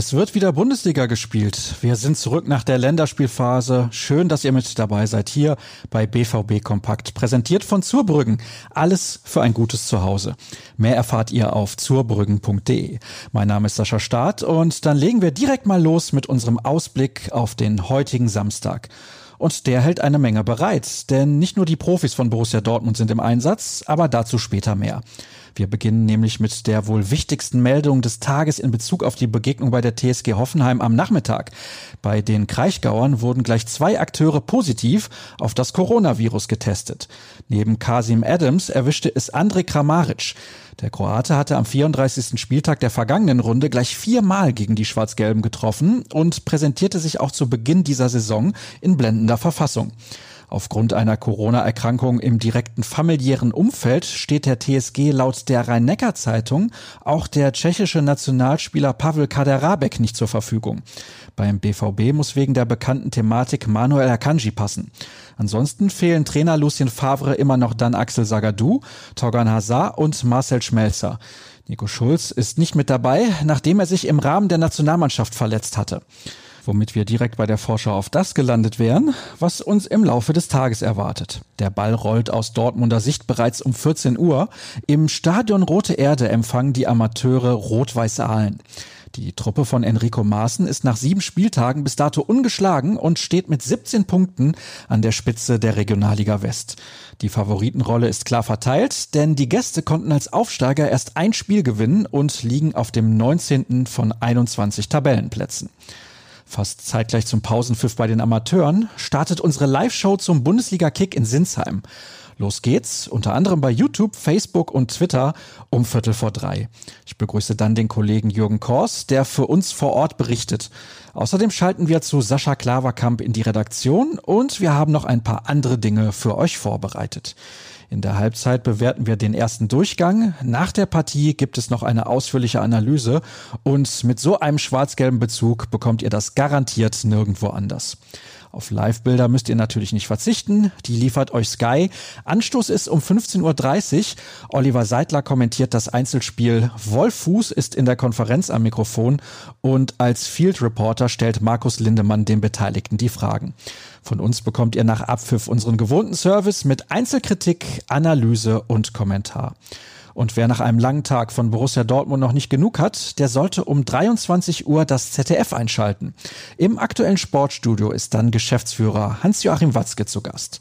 Es wird wieder Bundesliga gespielt. Wir sind zurück nach der Länderspielphase. Schön, dass ihr mit dabei seid hier bei BVB Kompakt. Präsentiert von Zurbrüggen. Alles für ein gutes Zuhause. Mehr erfahrt ihr auf zurbrüggen.de. Mein Name ist Sascha Staat und dann legen wir direkt mal los mit unserem Ausblick auf den heutigen Samstag. Und der hält eine Menge bereit, denn nicht nur die Profis von Borussia Dortmund sind im Einsatz, aber dazu später mehr. Wir beginnen nämlich mit der wohl wichtigsten Meldung des Tages in Bezug auf die Begegnung bei der TSG Hoffenheim am Nachmittag. Bei den Kraichgauern wurden gleich zwei Akteure positiv auf das Coronavirus getestet. Neben Kasim Adams erwischte es Andrej Kramaric. Der Kroate hatte am 34. Spieltag der vergangenen Runde gleich viermal gegen die Schwarz-Gelben getroffen und präsentierte sich auch zu Beginn dieser Saison in blendender Verfassung. Aufgrund einer Corona-Erkrankung im direkten familiären Umfeld steht der TSG laut der Rhein-Neckar-Zeitung auch der tschechische Nationalspieler Pavel Kaderabek nicht zur Verfügung. Beim BVB muss wegen der bekannten Thematik Manuel Akanji passen. Ansonsten fehlen Trainer Lucien Favre immer noch dann Axel Sagadou, Torgan Hazard und Marcel Schmelzer. Nico Schulz ist nicht mit dabei, nachdem er sich im Rahmen der Nationalmannschaft verletzt hatte womit wir direkt bei der Vorschau auf das gelandet wären, was uns im Laufe des Tages erwartet. Der Ball rollt aus Dortmunder Sicht bereits um 14 Uhr. Im Stadion Rote Erde empfangen die Amateure Rot-Weiß Aalen. Die Truppe von Enrico Maaßen ist nach sieben Spieltagen bis dato ungeschlagen und steht mit 17 Punkten an der Spitze der Regionalliga West. Die Favoritenrolle ist klar verteilt, denn die Gäste konnten als Aufsteiger erst ein Spiel gewinnen und liegen auf dem 19. von 21 Tabellenplätzen. Fast zeitgleich zum Pausenpfiff bei den Amateuren startet unsere Live-Show zum Bundesliga-Kick in Sinsheim. Los geht's, unter anderem bei YouTube, Facebook und Twitter um Viertel vor drei. Ich begrüße dann den Kollegen Jürgen Kors, der für uns vor Ort berichtet. Außerdem schalten wir zu Sascha Klaverkamp in die Redaktion und wir haben noch ein paar andere Dinge für euch vorbereitet. In der Halbzeit bewerten wir den ersten Durchgang. Nach der Partie gibt es noch eine ausführliche Analyse und mit so einem schwarz-gelben Bezug bekommt ihr das garantiert nirgendwo anders. Auf Live-Bilder müsst ihr natürlich nicht verzichten. Die liefert euch Sky. Anstoß ist um 15.30 Uhr. Oliver Seidler kommentiert das Einzelspiel. Wolf Fuß ist in der Konferenz am Mikrofon und als Field Reporter stellt Markus Lindemann den Beteiligten die Fragen. Von uns bekommt ihr nach Abpfiff unseren gewohnten Service mit Einzelkritik, Analyse und Kommentar. Und wer nach einem langen Tag von Borussia Dortmund noch nicht genug hat, der sollte um 23 Uhr das ZDF einschalten. Im aktuellen Sportstudio ist dann Geschäftsführer Hans-Joachim Watzke zu Gast.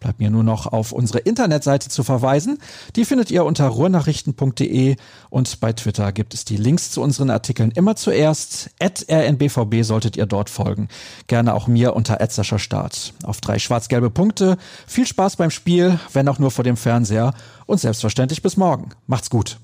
Bleibt mir nur noch auf unsere Internetseite zu verweisen. Die findet ihr unter ruhrnachrichten.de und bei Twitter gibt es die Links zu unseren Artikeln immer zuerst. At rnbvb solltet ihr dort folgen. Gerne auch mir unter Start. Auf drei schwarz-gelbe Punkte. Viel Spaß beim Spiel, wenn auch nur vor dem Fernseher und selbstverständlich bis morgen. Macht's gut.